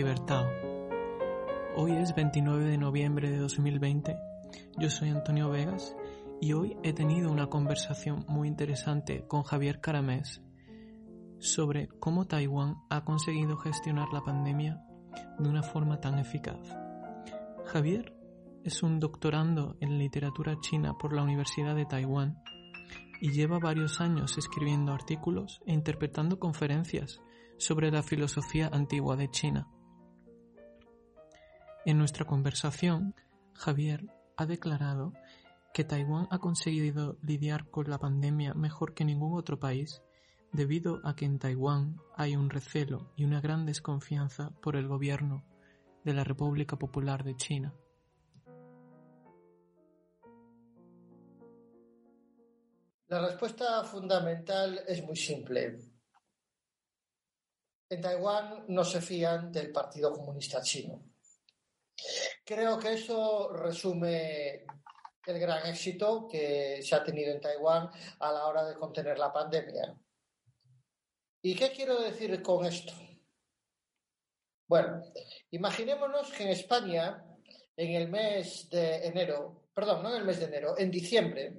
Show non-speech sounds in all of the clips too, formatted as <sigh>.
Cibertao. Hoy es 29 de noviembre de 2020. Yo soy Antonio Vegas y hoy he tenido una conversación muy interesante con Javier Caramés sobre cómo Taiwán ha conseguido gestionar la pandemia de una forma tan eficaz. Javier es un doctorando en literatura china por la Universidad de Taiwán y lleva varios años escribiendo artículos e interpretando conferencias sobre la filosofía antigua de China. En nuestra conversación, Javier ha declarado que Taiwán ha conseguido lidiar con la pandemia mejor que ningún otro país debido a que en Taiwán hay un recelo y una gran desconfianza por el gobierno de la República Popular de China. La respuesta fundamental es muy simple. En Taiwán no se fían del Partido Comunista Chino. Creo que eso resume el gran éxito que se ha tenido en Taiwán a la hora de contener la pandemia. ¿Y qué quiero decir con esto? Bueno, imaginémonos que en España, en el mes de enero, perdón, no en el mes de enero, en diciembre,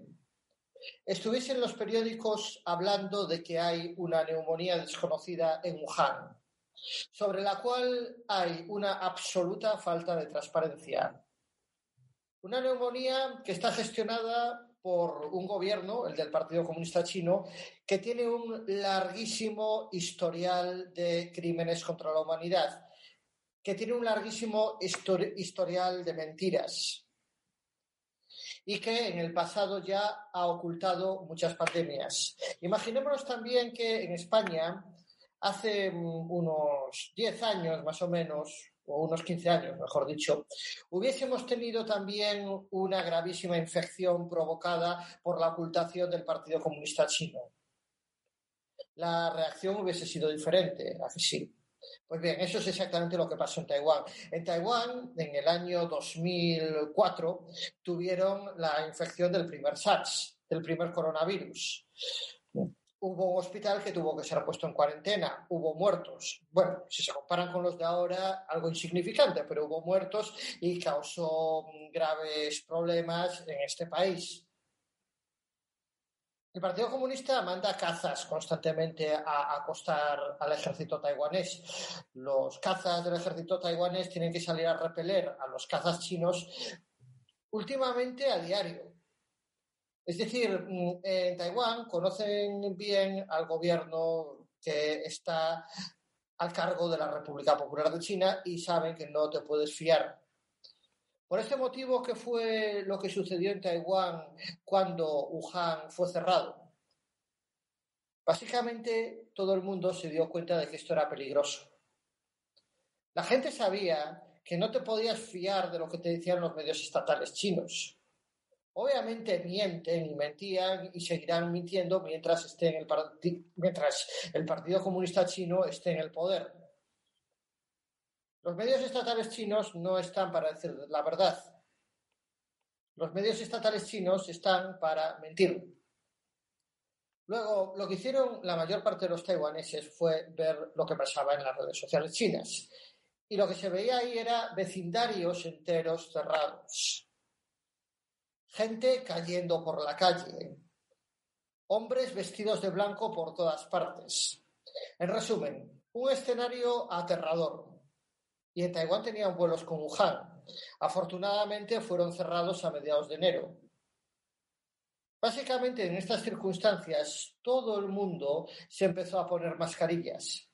estuviesen los periódicos hablando de que hay una neumonía desconocida en Wuhan, sobre la cual hay una absoluta falta de transparencia. Una neumonía que está gestionada por un gobierno, el del Partido Comunista Chino, que tiene un larguísimo historial de crímenes contra la humanidad, que tiene un larguísimo historial de mentiras y que en el pasado ya ha ocultado muchas pandemias. Imaginémonos también que en España, hace unos 10 años más o menos, o unos 15 años, mejor dicho, hubiésemos tenido también una gravísima infección provocada por la ocultación del Partido Comunista Chino. La reacción hubiese sido diferente, así sí. Pues bien, eso es exactamente lo que pasó en Taiwán. En Taiwán, en el año 2004, tuvieron la infección del primer SARS, del primer coronavirus. Hubo un hospital que tuvo que ser puesto en cuarentena, hubo muertos. Bueno, si se comparan con los de ahora, algo insignificante, pero hubo muertos y causó graves problemas en este país. El Partido Comunista manda cazas constantemente a acostar al ejército taiwanés. Los cazas del ejército taiwanés tienen que salir a repeler a los cazas chinos últimamente a diario. Es decir, mm, en Taiwán conocen bien al gobierno que está al cargo de la República Popular de China y saben que no te puedes fiar por este motivo, ¿qué fue lo que sucedió en Taiwán cuando Wuhan fue cerrado? Básicamente, todo el mundo se dio cuenta de que esto era peligroso. La gente sabía que no te podías fiar de lo que te decían los medios estatales chinos. Obviamente mienten y mentían y seguirán mintiendo mientras, esté en el mientras el Partido Comunista Chino esté en el poder. Los medios estatales chinos no están para decir la verdad. Los medios estatales chinos están para mentir. Luego, lo que hicieron la mayor parte de los taiwaneses fue ver lo que pasaba en las redes sociales chinas. Y lo que se veía ahí era vecindarios enteros cerrados. Gente cayendo por la calle. Hombres vestidos de blanco por todas partes. En resumen, un escenario aterrador y en Taiwán tenían vuelos con Wuhan. Afortunadamente fueron cerrados a mediados de enero. Básicamente en estas circunstancias todo el mundo se empezó a poner mascarillas.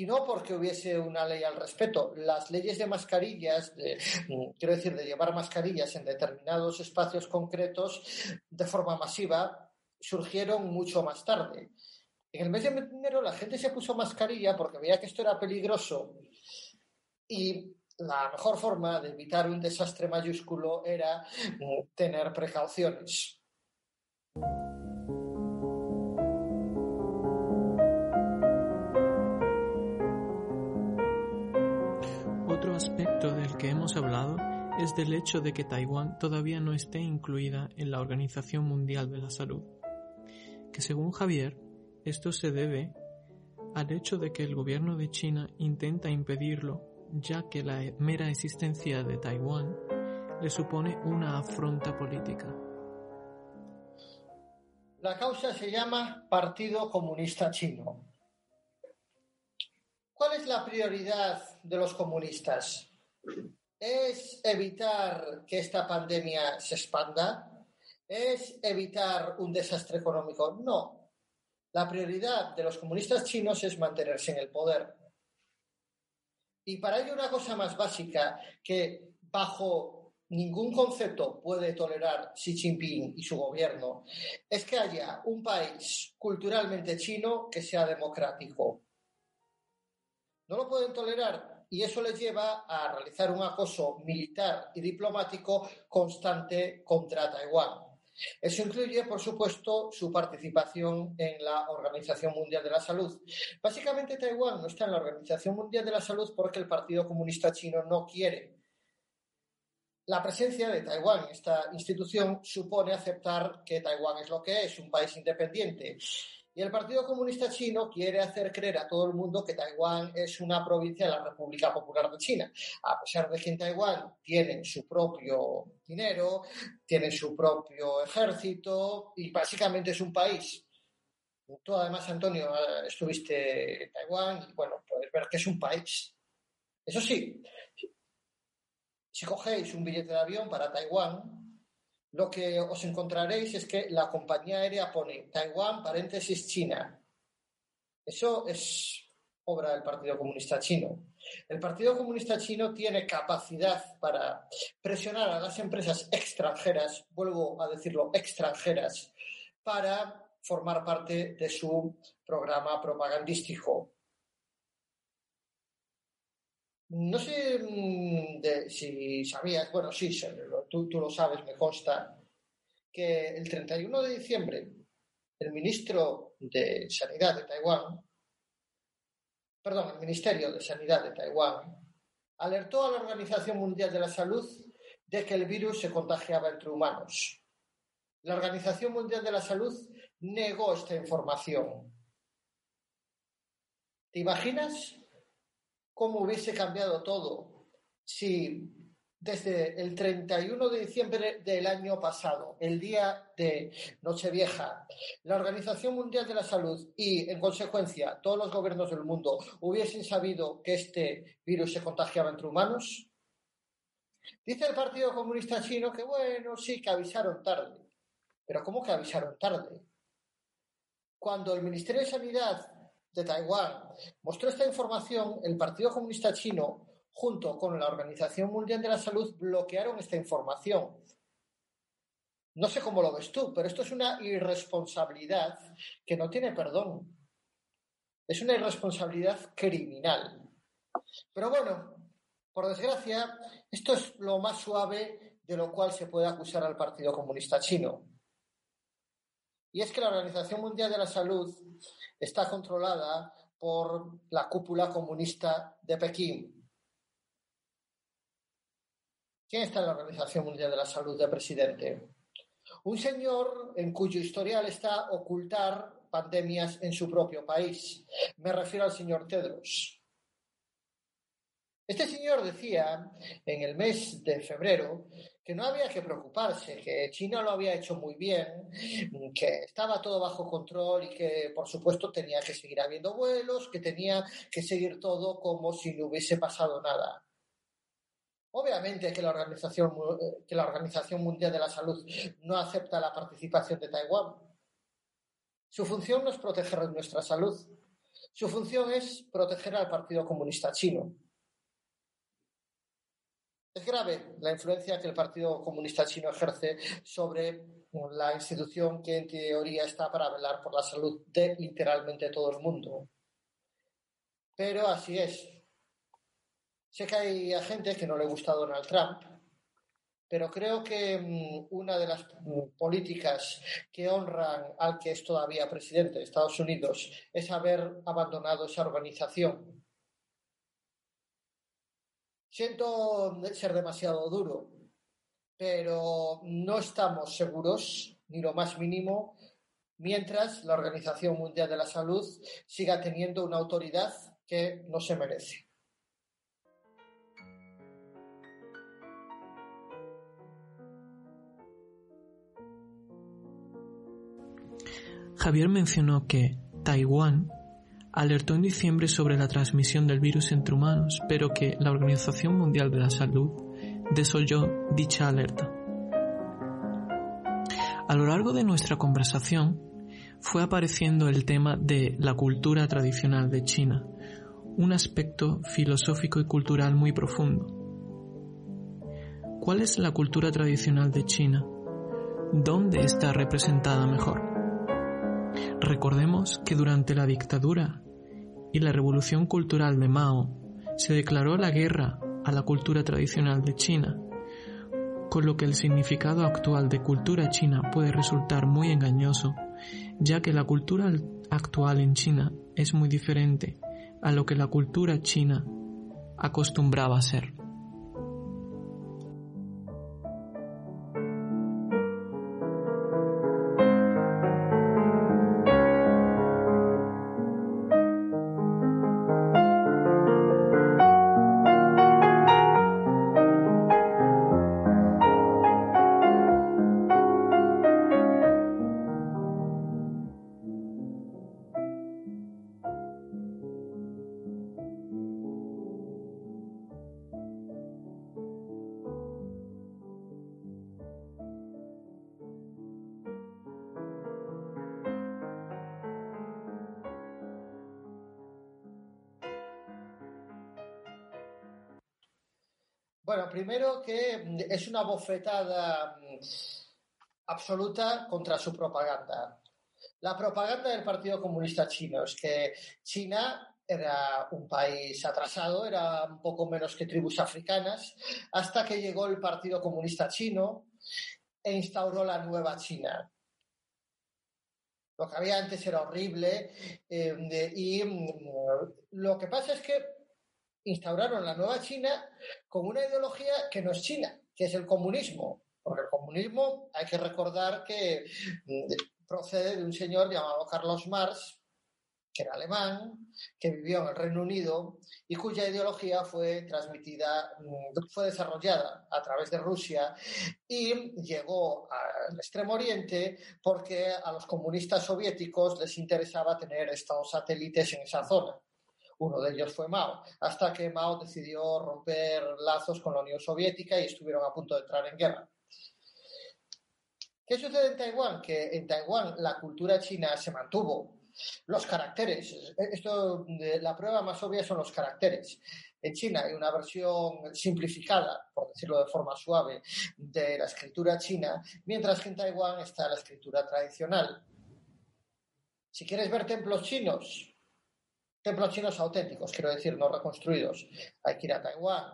Y no porque hubiese una ley al respecto. Las leyes de mascarillas, quiero decir, de llevar mascarillas en determinados espacios concretos de forma masiva, surgieron mucho más tarde. En el mes de enero la gente se puso mascarilla porque veía que esto era peligroso y la mejor forma de evitar un desastre mayúsculo era mm, tener precauciones. Es del hecho de que Taiwán todavía no esté incluida en la Organización Mundial de la Salud, que según Javier, esto se debe al hecho de que el gobierno de China intenta impedirlo, ya que la mera existencia de Taiwán le supone una afronta política. La causa se llama Partido Comunista Chino. ¿Cuál es la prioridad de los comunistas? ¿Es evitar que esta pandemia se expanda? ¿Es evitar un desastre económico? No. La prioridad de los comunistas chinos es mantenerse en el poder. Y para ello una cosa más básica que bajo ningún concepto puede tolerar Xi Jinping y su gobierno es que haya un país culturalmente chino que sea democrático. No lo pueden tolerar y eso les lleva a realizar un acoso militar y diplomático constante contra Taiwán. Eso incluye, por supuesto, su participación en la Organización Mundial de la Salud. Básicamente, Taiwán no está en la Organización Mundial de la Salud porque el Partido Comunista Chino no quiere. La presencia de Taiwán en esta institución supone aceptar que Taiwán es lo que es, un país independiente. Y el Partido Comunista Chino quiere hacer creer a todo el mundo que Taiwán es una provincia de la República Popular de China, a pesar de que en Taiwán tienen su propio dinero, tienen su propio ejército y básicamente es un país. Tú además, Antonio, estuviste en Taiwán y bueno, puedes ver que es un país. Eso sí, si cogéis un billete de avión para Taiwán, lo que os encontraréis es que la compañía aérea pone Taiwán, paréntesis, China. Eso es obra del Partido Comunista Chino. El Partido Comunista Chino tiene capacidad para presionar a las empresas extranjeras, vuelvo a decirlo, extranjeras, para formar parte de su programa propagandístico. No sé mm, si sabías, bueno, sí, tú, tú, lo sabes, me consta, que el 31 de diciembre el ministro de Sanidad de Taiwán, perdón, el Ministerio de Sanidad de Taiwán, alertó a la Organización Mundial de la Salud de que el virus se contagiaba entre humanos. La Organización Mundial de la Salud negó esta información. ¿Te imaginas cómo hubiese cambiado todo si desde el 31 de diciembre del año pasado, el día de Nochevieja, la Organización Mundial de la Salud y, en consecuencia, todos los gobiernos del mundo hubiesen sabido que este virus se contagiaba entre humanos? Dice el Partido Comunista Chino que, bueno, sí, que avisaron tarde. Pero ¿cómo que avisaron tarde? Cuando el Ministerio de Sanidad de Taiwán mostró esta información, el Partido Comunista Chino, junto con la Organización Mundial de la Salud, bloquearon esta información. No sé cómo lo ves tú, pero esto es una irresponsabilidad que no tiene perdón. Es una irresponsabilidad criminal. Pero bueno, por desgracia, esto es lo más suave de lo cual se puede acusar al Partido Comunista Chino. Y es que la Organización Mundial de la Salud está controlada por la cúpula comunista de Pekín. ¿Quién está en la Organización Mundial de la Salud de presidente? Un señor en cuyo historial está ocultar pandemias en su propio país. Me refiero al señor Tedros. Este señor decía en el mes de febrero que no había que preocuparse, que China lo había hecho muy bien, que estaba todo bajo control y que, por supuesto, tenía que seguir habiendo vuelos, que tenía que seguir todo como si no hubiese pasado nada. Obviamente que la Organización, que la Organización Mundial de la Salud no acepta la participación de Taiwán. Su función no es proteger nuestra salud. Su función es proteger al Partido Comunista Chino. Es grave la influencia que el Partido Comunista Chino ejerce sobre la institución que en teoría está para velar por la salud de literalmente todo el mundo. Pero así es. Sé que hay gente que no le gusta Donald Trump, pero creo que mm, una de las mm, políticas que honran al que es todavía presidente de Estados Unidos es haber abandonado esa organización Siento ser demasiado duro, pero no estamos seguros, ni lo más mínimo, mientras la Organización Mundial de la Salud siga teniendo una autoridad que no se merece. Javier mencionó que Taiwán alertó en diciembre sobre la transmisión del virus entre humanos, pero que la Organización Mundial de la Salud desoyó dicha alerta. A lo largo de nuestra conversación fue apareciendo el tema de la cultura tradicional de China, un aspecto filosófico y cultural muy profundo. ¿Cuál es la cultura tradicional de China? ¿Dónde está representada mejor? Recordemos que durante la dictadura y la revolución cultural de Mao se declaró la guerra a la cultura tradicional de China, con lo que el significado actual de cultura china puede resultar muy engañoso, ya que la cultura actual en China es muy diferente a lo que la cultura china acostumbraba a ser. Primero que es una bofetada mm, absoluta contra su propaganda. La propaganda del Partido Comunista Chino es que China era un país atrasado, era un poco menos que tribus africanas, hasta que llegó el Partido Comunista Chino e instauró la nueva China. Lo que había antes era horrible eh, y mm, lo que pasa es que instauraron la nueva China con una ideología que no es China, que es el comunismo. Porque el comunismo hay que recordar que mm, procede de un señor llamado Carlos Marx, que era alemán, que vivió en el Reino Unido y cuya ideología fue transmitida, mm, fue desarrollada a través de Rusia y llegó al Extremo Oriente porque a los comunistas soviéticos les interesaba tener estos satélites en esa zona. Uno de ellos fue Mao, hasta que Mao decidió romper lazos con la Unión Soviética y estuvieron a punto de entrar en guerra. ¿Qué sucede en Taiwán? Que en Taiwán la cultura china se mantuvo. Los caracteres, esto, la prueba más obvia son los caracteres. En China hay una versión simplificada, por decirlo de forma suave, de la escritura china, mientras que en Taiwán está la escritura tradicional. Si quieres ver templos chinos, templos chinos auténticos, quiero decir, no reconstruidos. Hay que ir a Taiwán.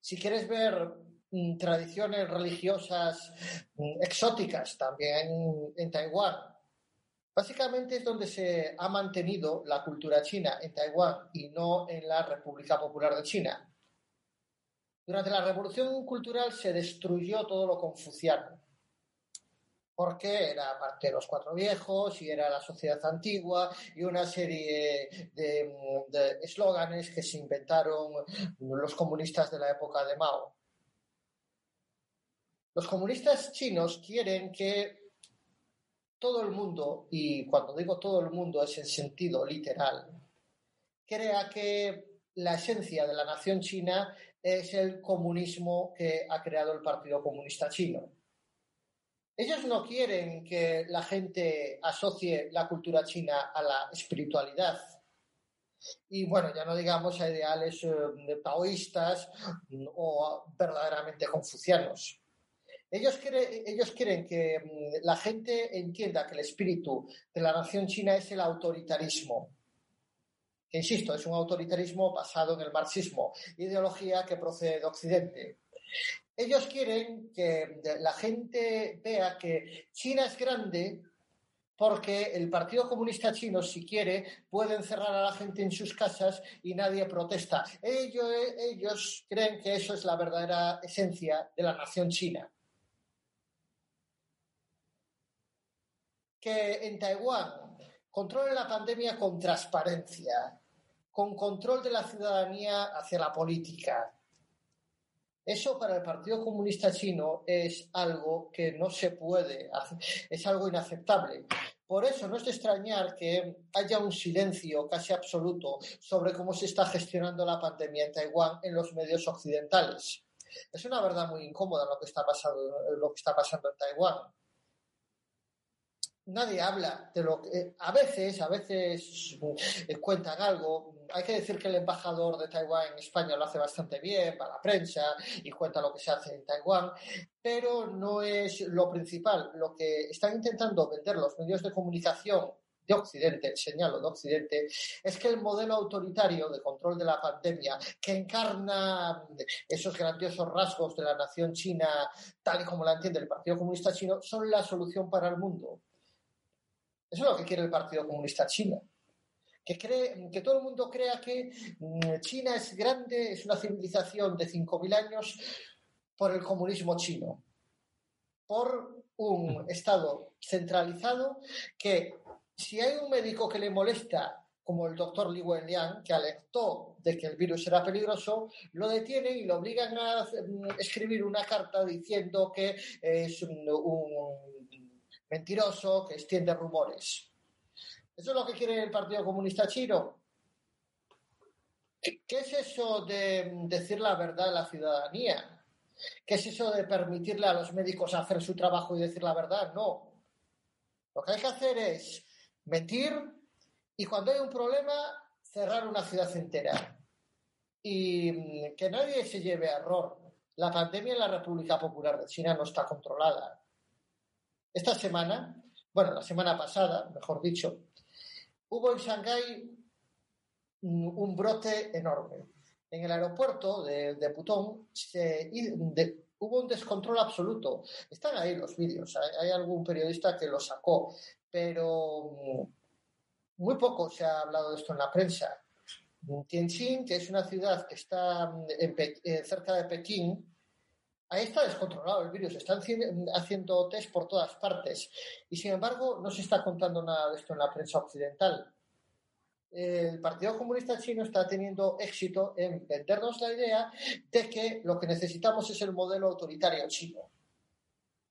Si quieres ver mm, tradiciones religiosas mm, exóticas, también en Taiwán. Básicamente es donde se ha mantenido la cultura china, en Taiwán y no en la República Popular de China. Durante la Revolución Cultural se destruyó todo lo confuciano porque era parte de los cuatro viejos y era la sociedad antigua y una serie de eslóganes que se inventaron los comunistas de la época de Mao. Los comunistas chinos quieren que todo el mundo, y cuando digo todo el mundo es en sentido literal, crea que la esencia de la nación china es el comunismo que ha creado el Partido Comunista Chino. Ellos no quieren que la gente asocie la cultura china a la espiritualidad. Y bueno, ya no digamos a ideales eh, taoístas mm, o verdaderamente confucianos. Ellos, ellos quieren que mm, la gente entienda que el espíritu de la nación china es el autoritarismo. Que, insisto, es un autoritarismo basado en el marxismo, ideología que procede de Occidente. Ellos quieren que la gente vea que China es grande porque el Partido Comunista Chino, si quiere, puede encerrar a la gente en sus casas y nadie protesta. Ellos, ellos creen que eso es la verdadera esencia de la nación china. que en Taiwán controlen la pandemia con transparencia, con control de la ciudadanía hacia la política. Eso para el Partido Comunista Chino es algo que no se puede, es algo inaceptable. Por eso no es de extrañar que haya un silencio casi absoluto sobre cómo se está gestionando la pandemia en Taiwán en los medios occidentales. Es una verdad muy incómoda lo que está pasando, lo que está pasando en Taiwán nadie habla de lo que a veces, a veces <laughs> eh, cuentan algo. Hay que decir que el embajador de Taiwán en España lo hace bastante bien para la prensa y cuenta lo que se hace en Taiwán, pero no es lo principal. Lo que están intentando vender los medios de comunicación de Occidente, señalo de Occidente, es que el modelo autoritario de control de la pandemia, que encarna esos grandiosos rasgos de la nación china, tal y como la entiende el Partido Comunista Chino, son la solución para el mundo. Eso es lo que quiere el Partido Comunista Chino. Que, cree, que todo el mundo crea que mm, China es grande, es una civilización de 5.000 años por el comunismo chino, por un Estado centralizado que si hay un médico que le molesta, como el doctor Li Wenliang, que alertó de que el virus era peligroso, lo detienen y lo obligan a mm, escribir una carta diciendo que es un mentiroso que extiende rumores. ¿Eso es lo que quiere el Partido Comunista Chino? ¿Qué es eso de decir la verdad a la ciudadanía? ¿Qué es eso de permitirle a los médicos hacer su trabajo y decir la verdad? No. Lo que hay que hacer es mentir y cuando hay un problema, cerrar una ciudad entera. Y que nadie se lleve a error. La pandemia en la República Popular de China no está controlada. Esta semana, bueno, la semana pasada, mejor dicho, hubo en Shanghái un brote enorme. En el aeropuerto de, Putón hubo un descontrol absoluto. Están ahí los vídeos, hay, algún periodista que lo sacó, pero mm, muy poco se ha hablado de esto en la prensa. Tianjin, que es una ciudad que está mm, eh, cerca de Pekín, Ahí está descontrolado el virus, están haciendo test por todas partes y sin embargo no se está contando nada de esto en la prensa occidental. El Partido Comunista Chino está teniendo éxito en vendernos la idea de que lo que necesitamos es el modelo autoritario chino.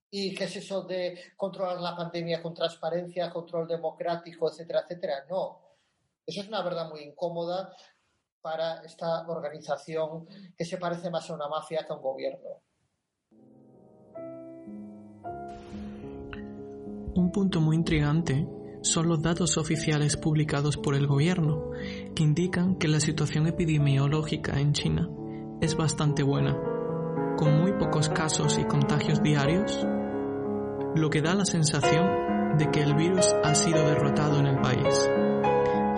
¿Y qué es eso de controlar la pandemia con transparencia, control democrático, etcétera, etcétera? No. Eso es una verdad muy incómoda para esta organización que se parece más a una mafia que a un gobierno. Un punto muy intrigante son los datos oficiales publicados por el gobierno, que indican que la situación epidemiológica en China es bastante buena, con muy pocos casos y contagios diarios, lo que da la sensación de que el virus ha sido derrotado en el país.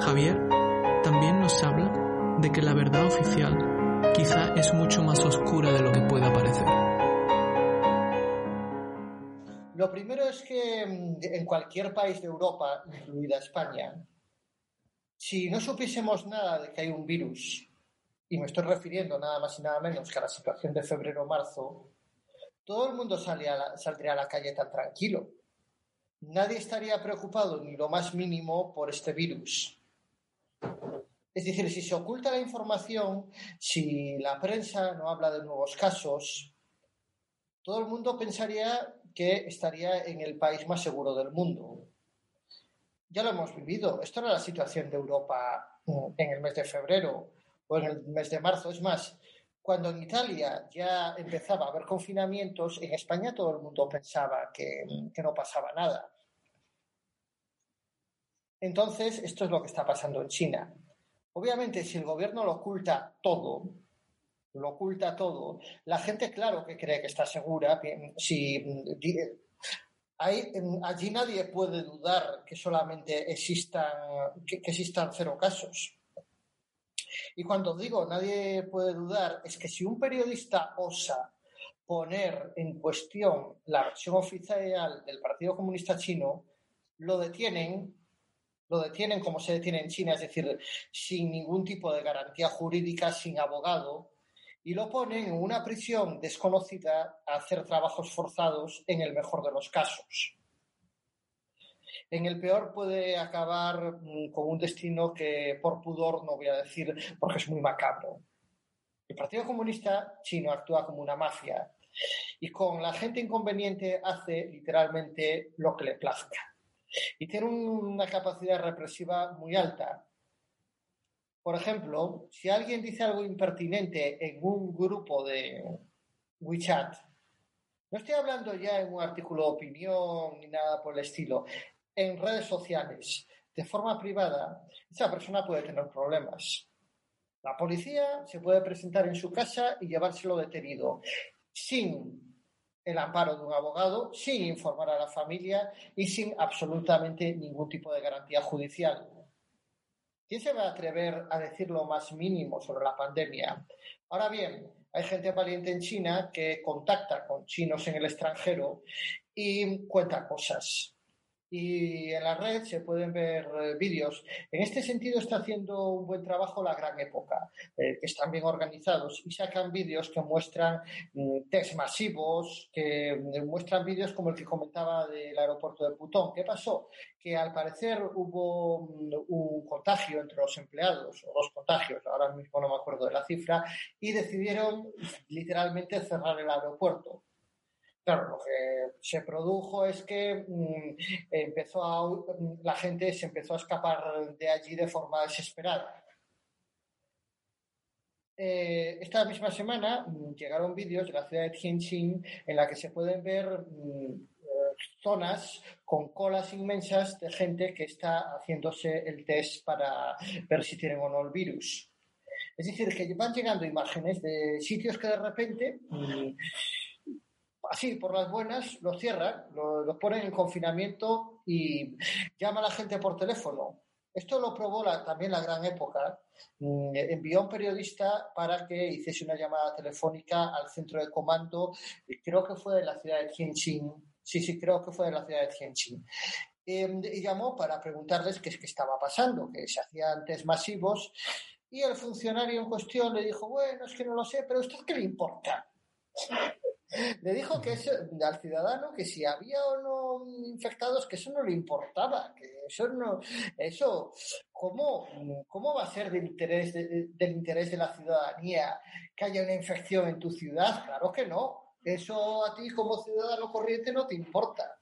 Javier también nos habla de que la verdad oficial quizá es mucho más oscura de lo que pueda parecer. Lo primero es que mm, en cualquier país de Europa, incluida España, si no supiésemos nada de que hay un virus, y me estoy refiriendo nada más y nada menos que a la situación de febrero-marzo, todo el mundo saldría a la calle tan tranquilo. Nadie estaría preocupado ni lo más mínimo por este virus. Es decir, si se oculta la información, si la prensa no habla de nuevos casos, todo el mundo pensaría que estaría en el país más seguro del mundo. Ya lo hemos vivido. Esto era la situación de Europa mm, en el mes de febrero o en el mes de marzo. Es más, cuando en Italia ya empezaba a haber confinamientos, en España todo el mundo pensaba que, que no pasaba nada. Entonces, esto es lo que está pasando en China. Obviamente, si el gobierno lo oculta todo, lo oculta todo. La gente, claro que cree que está segura. Si hay, allí nadie puede dudar que solamente existan, que, existan cero casos. Y cuando digo nadie puede dudar, es que si un periodista osa poner en cuestión la versión oficial del Partido Comunista Chino, lo detienen, lo detienen como se detiene en China, es decir, sin ningún tipo de garantía jurídica, sin abogado, y lo ponen en una prisión desconocida a hacer trabajos forzados en el mejor de los casos. En el peor puede acabar mm, con un destino que por pudor no voy a decir porque es muy macabro. El Partido Comunista chino actúa como una mafia y con la gente inconveniente hace literalmente lo que le plazca. Y tiene una capacidad represiva muy alta. Por ejemplo, si alguien dice algo impertinente en un grupo de WeChat, no estoy hablando ya en un artículo de opinión ni nada por el estilo, en redes sociales, de forma privada, esa persona puede tener problemas. La policía se puede presentar en su casa y llevárselo detenido sin el amparo de un abogado, sin informar a la familia y sin absolutamente ningún tipo de garantía judicial. ¿Quién se va a atrever a decir lo más mínimo sobre la pandemia? Ahora bien, hay gente valiente en China que contacta con chinos en el extranjero y cuenta cosas y en la red se pueden ver eh, vídeos. En este sentido está haciendo un buen trabajo la gran época, eh, están bien organizados y sacan vídeos que muestran mm, test masivos, que mm, muestran vídeos como el que comentaba del aeropuerto de Putón. ¿Qué pasó? Que al parecer hubo mm, un contagio entre los empleados, o dos contagios, ahora mismo no me acuerdo de la cifra, y decidieron literalmente cerrar el aeropuerto. Claro, lo que se produjo es que mm, empezó mm, la gente se empezó a escapar de allí de forma desesperada. Eh, esta misma semana mm, llegaron vídeos de la ciudad de Tianjin en la que se pueden ver eh, zonas con colas inmensas de gente que está haciéndose el test para ver si tienen o no el virus. Es decir, que van llegando imágenes de sitios que de repente así por las buenas, los cierran, los, ponen en confinamiento y llama a la gente por teléfono. Esto lo probó también la gran época. Mm, envió a un periodista para que hiciese una llamada telefónica al centro de comando, creo que fue de la ciudad de Tianjin. Sí, sí, creo que fue de la ciudad de Tianjin. Em, y llamó para preguntarles qué, qué estaba pasando, que se hacían test masivos. Y el funcionario en cuestión le dijo, bueno, es que no lo sé, pero ¿a usted qué le importa? Le dijo que al ciudadano que si había o no infectados, que eso no le importaba, que eso no, eso, ¿cómo, cómo va a ser del interés del interés de la ciudadanía que haya una infección en tu ciudad? Claro que no. Eso a ti como ciudadano corriente no te importa.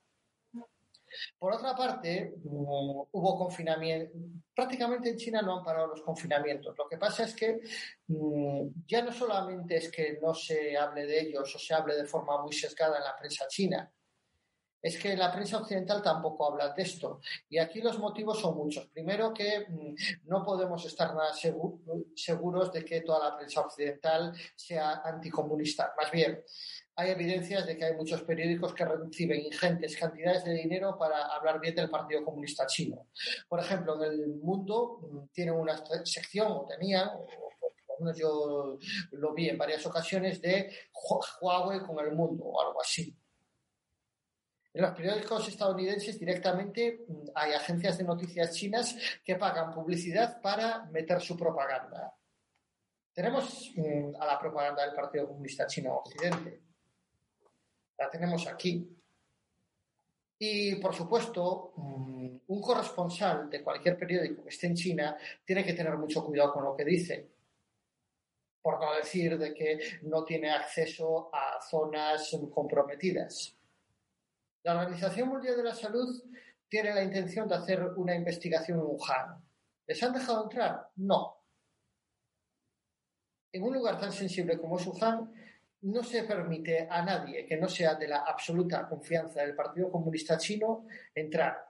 Por otra parte, mm, hubo confinamiento. Prácticamente en China no han parado los confinamientos. Lo que pasa es que mm, ya no solamente es que no se hable de ellos o se hable de forma muy sesgada en la prensa china, es que la prensa occidental tampoco habla de esto. Y aquí los motivos son muchos. Primero que mm, no podemos estar nada seguros de que toda la prensa occidental sea anticomunista. Más bien, hay evidencias de que hay muchos periódicos que reciben ingentes cantidades de dinero para hablar bien del Partido Comunista Chino. Por ejemplo, en el mundo mm, tienen una sección, o tenían, o por lo menos yo lo vi en varias ocasiones, de Huawei con el mundo o algo así. En los periódicos estadounidenses directamente mm, hay agencias de noticias chinas que pagan publicidad para meter su propaganda. Tenemos mm, a la propaganda del Partido Comunista Chino Occidente la tenemos aquí. Y, por supuesto, mm, un corresponsal de cualquier periódico que esté en China tiene que tener mucho cuidado con lo que dice. Por no decir de que no tiene acceso a zonas comprometidas. La Organización Mundial de la Salud tiene la intención de hacer una investigación en Wuhan. ¿Les han dejado entrar? No. En un lugar tan sensible como es Wuhan, no se permite a nadie que no sea de la absoluta confianza del Partido Comunista Chino entrar.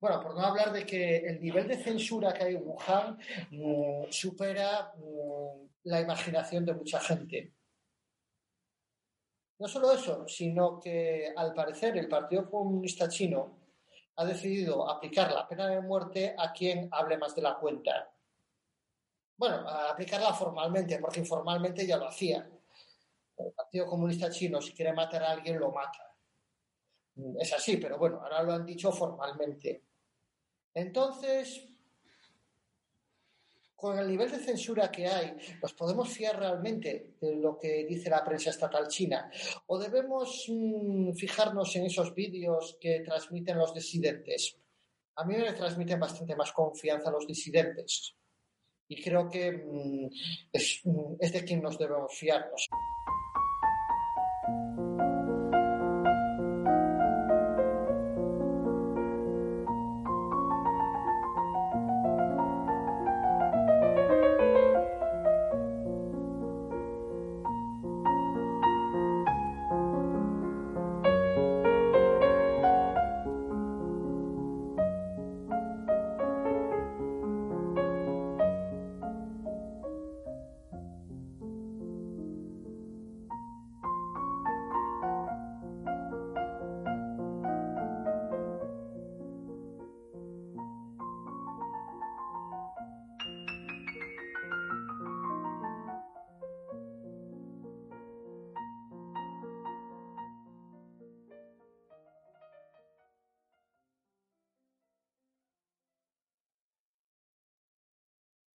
Bueno, por no hablar de que el nivel de censura que hay en Wuhan mm, supera mm, la imaginación de mucha gente. No solo eso, sino que al parecer el Partido Comunista Chino ha decidido aplicar la pena de muerte a quien hable más de la cuenta. Bueno, aplicarla formalmente, porque informalmente ya lo hacía el Partido Comunista Chino, si quiere matar a alguien, lo mata. Es así, pero bueno, ahora lo han dicho formalmente. Entonces, con el nivel de censura que hay, ¿nos podemos fiar realmente de lo que dice la prensa estatal china? ¿O debemos mm, fijarnos en esos vídeos que transmiten los disidentes? A mí me transmiten bastante más confianza los disidentes. Y creo que mm, es, mm, es de quien nos debemos fiarnos.